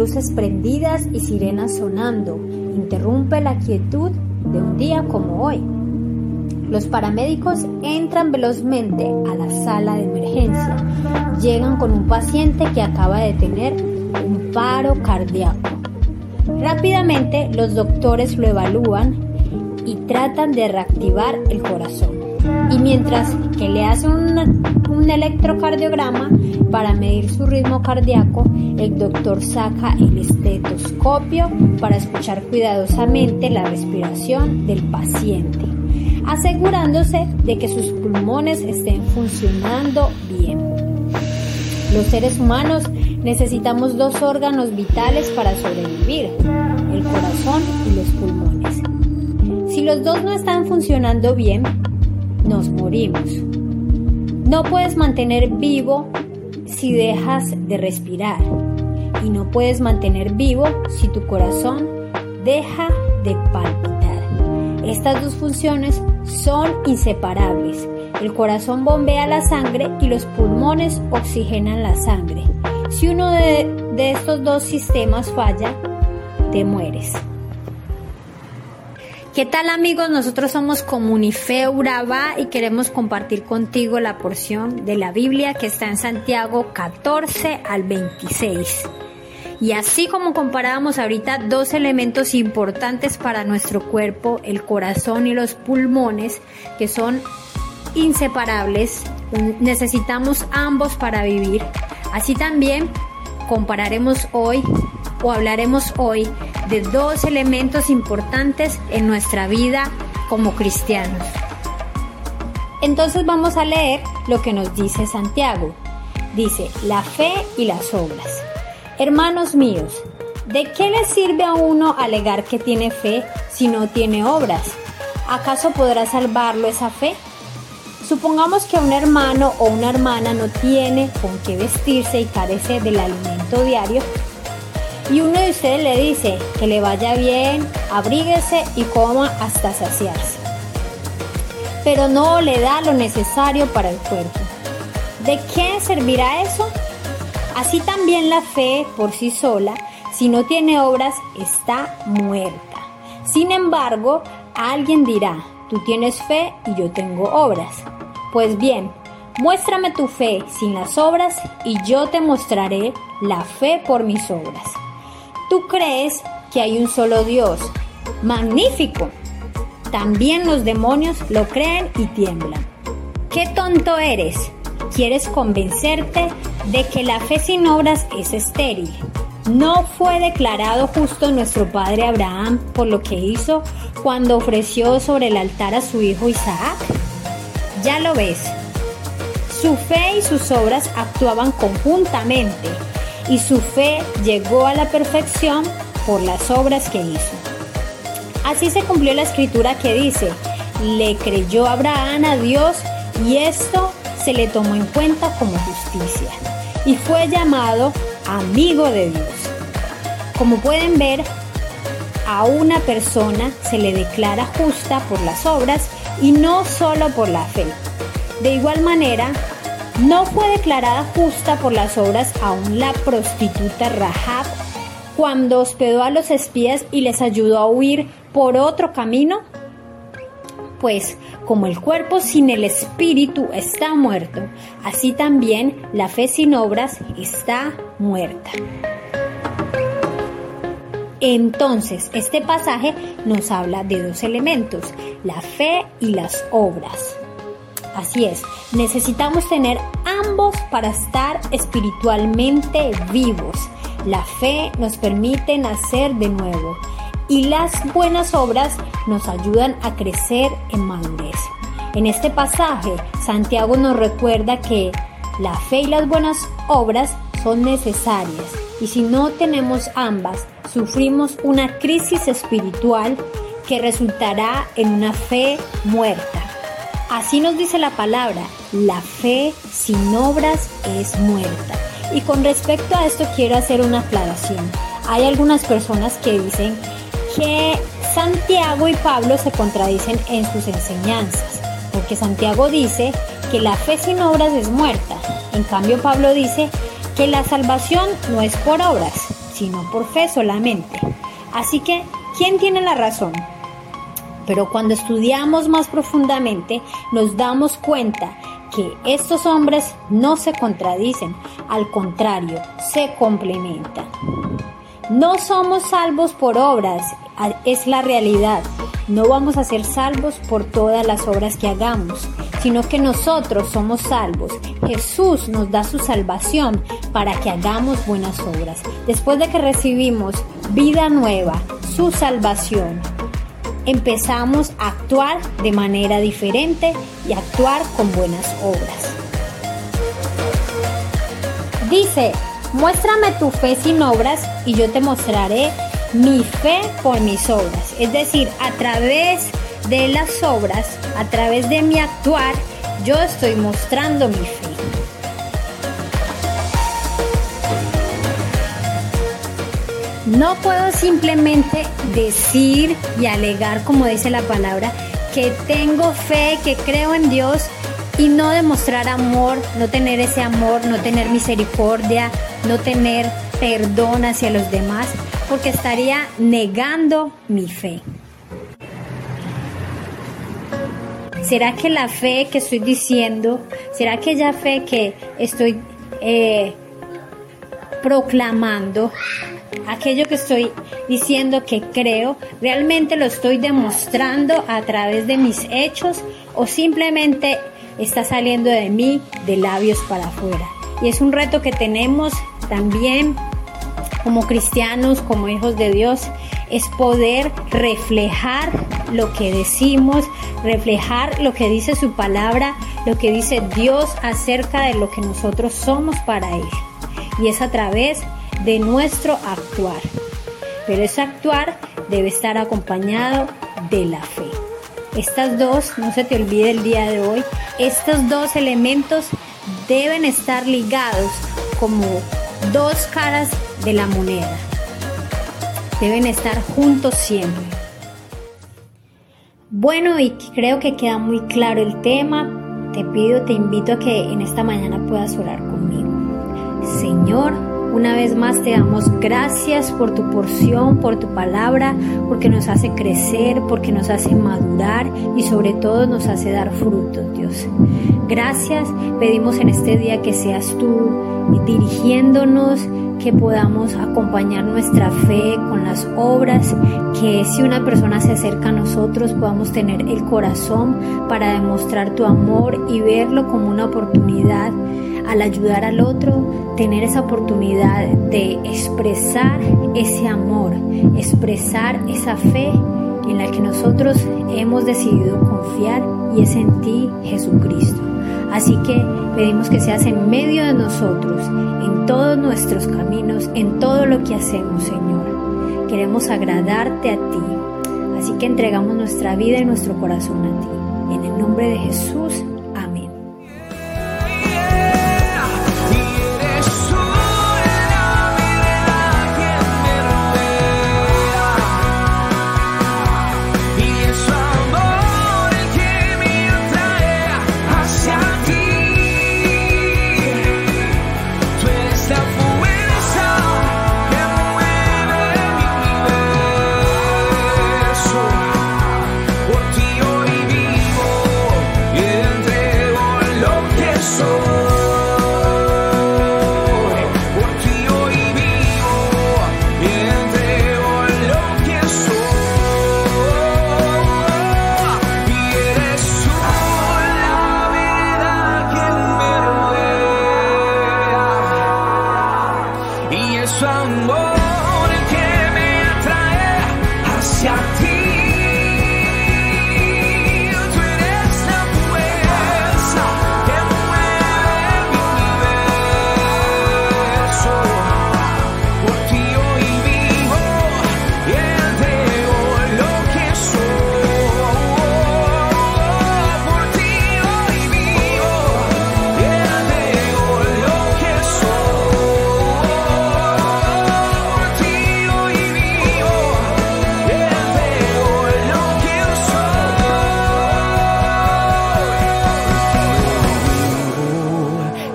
luces prendidas y sirenas sonando. Interrumpe la quietud de un día como hoy. Los paramédicos entran velozmente a la sala de emergencia. Llegan con un paciente que acaba de tener un paro cardíaco. Rápidamente los doctores lo evalúan y tratan de reactivar el corazón. Y mientras que le hacen un, electrocardiograma para medir su ritmo cardíaco, el doctor saca el estetoscopio para escuchar cuidadosamente la respiración del paciente, asegurándose de que sus pulmones estén funcionando bien. Los seres humanos necesitamos dos órganos vitales para sobrevivir, el corazón y los pulmones. Si los dos no están funcionando bien, nos morimos. No puedes mantener vivo si dejas de respirar y no puedes mantener vivo si tu corazón deja de palpitar. Estas dos funciones son inseparables. El corazón bombea la sangre y los pulmones oxigenan la sangre. Si uno de, de estos dos sistemas falla, te mueres. ¿Qué tal amigos? Nosotros somos Comunife Urabá y queremos compartir contigo la porción de la Biblia que está en Santiago 14 al 26. Y así como comparábamos ahorita dos elementos importantes para nuestro cuerpo, el corazón y los pulmones, que son inseparables, necesitamos ambos para vivir. Así también compararemos hoy o hablaremos hoy de dos elementos importantes en nuestra vida como cristianos. Entonces vamos a leer lo que nos dice Santiago. Dice, la fe y las obras. Hermanos míos, ¿de qué le sirve a uno alegar que tiene fe si no tiene obras? ¿Acaso podrá salvarlo esa fe? Supongamos que un hermano o una hermana no tiene con qué vestirse y carece del alimento diario y uno de ustedes le dice que le vaya bien, abríguese y coma hasta saciarse. Pero no le da lo necesario para el cuerpo. ¿De qué servirá eso? Así también la fe por sí sola, si no tiene obras, está muerta. Sin embargo, alguien dirá, tú tienes fe y yo tengo obras. Pues bien, muéstrame tu fe sin las obras y yo te mostraré la fe por mis obras. Tú crees que hay un solo Dios. Magnífico. También los demonios lo creen y tiemblan. ¡Qué tonto eres! Quieres convencerte de que la fe sin obras es estéril. ¿No fue declarado justo nuestro padre Abraham por lo que hizo cuando ofreció sobre el altar a su hijo Isaac? Ya lo ves. Su fe y sus obras actuaban conjuntamente y su fe llegó a la perfección por las obras que hizo. Así se cumplió la escritura que dice, le creyó Abraham a Dios y esto se le tomó en cuenta como justicia y fue llamado amigo de Dios. Como pueden ver, a una persona se le declara justa por las obras y no solo por la fe. De igual manera, no fue declarada justa por las obras aún la prostituta Rahab cuando hospedó a los espías y les ayudó a huir por otro camino? Pues como el cuerpo sin el espíritu está muerto, así también la fe sin obras está muerta. Entonces, este pasaje nos habla de dos elementos, la fe y las obras. Así es, necesitamos tener ambos para estar espiritualmente vivos. La fe nos permite nacer de nuevo y las buenas obras nos ayudan a crecer en madurez. En este pasaje, Santiago nos recuerda que la fe y las buenas obras son necesarias y si no tenemos ambas, sufrimos una crisis espiritual que resultará en una fe muerta. Así nos dice la palabra, la fe sin obras es muerta. Y con respecto a esto quiero hacer una aclaración. Hay algunas personas que dicen que Santiago y Pablo se contradicen en sus enseñanzas, porque Santiago dice que la fe sin obras es muerta. En cambio Pablo dice que la salvación no es por obras, sino por fe solamente. Así que, ¿quién tiene la razón? Pero cuando estudiamos más profundamente, nos damos cuenta que estos hombres no se contradicen, al contrario, se complementan. No somos salvos por obras, es la realidad. No vamos a ser salvos por todas las obras que hagamos, sino que nosotros somos salvos. Jesús nos da su salvación para que hagamos buenas obras. Después de que recibimos vida nueva, su salvación, empezamos a actuar de manera diferente y actuar con buenas obras. Dice, muéstrame tu fe sin obras y yo te mostraré mi fe por mis obras. Es decir, a través de las obras, a través de mi actuar, yo estoy mostrando mi fe. No puedo simplemente decir y alegar, como dice la palabra, que tengo fe, que creo en Dios y no demostrar amor, no tener ese amor, no tener misericordia, no tener perdón hacia los demás, porque estaría negando mi fe. ¿Será que la fe que estoy diciendo, será que aquella fe que estoy eh, proclamando, aquello que estoy diciendo que creo, realmente lo estoy demostrando a través de mis hechos o simplemente está saliendo de mí de labios para afuera? Y es un reto que tenemos también como cristianos, como hijos de Dios, es poder reflejar lo que decimos, reflejar lo que dice su palabra, lo que dice Dios acerca de lo que nosotros somos para Él. Y es a través de nuestro actuar. Pero ese actuar debe estar acompañado de la fe. Estas dos, no se te olvide el día de hoy, estos dos elementos deben estar ligados como dos caras de la moneda. Deben estar juntos siempre. Bueno, y creo que queda muy claro el tema. Te pido, te invito a que en esta mañana puedas orar conmigo. Señor, una vez más te damos gracias por tu porción, por tu palabra, porque nos hace crecer, porque nos hace madurar y sobre todo nos hace dar frutos, Dios. Gracias, pedimos en este día que seas tú dirigiéndonos, que podamos acompañar nuestra fe con las obras, que si una persona se acerca a nosotros podamos tener el corazón para demostrar tu amor y verlo como una oportunidad al ayudar al otro, tener esa oportunidad de expresar ese amor, expresar esa fe en la que nosotros hemos decidido confiar y es en ti, Jesucristo. Así que pedimos que seas en medio de nosotros, en todos nuestros caminos, en todo lo que hacemos, Señor. Queremos agradarte a ti. Así que entregamos nuestra vida y nuestro corazón a ti. En el nombre de Jesús.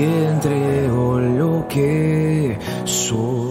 y entrego oh, lo que soy.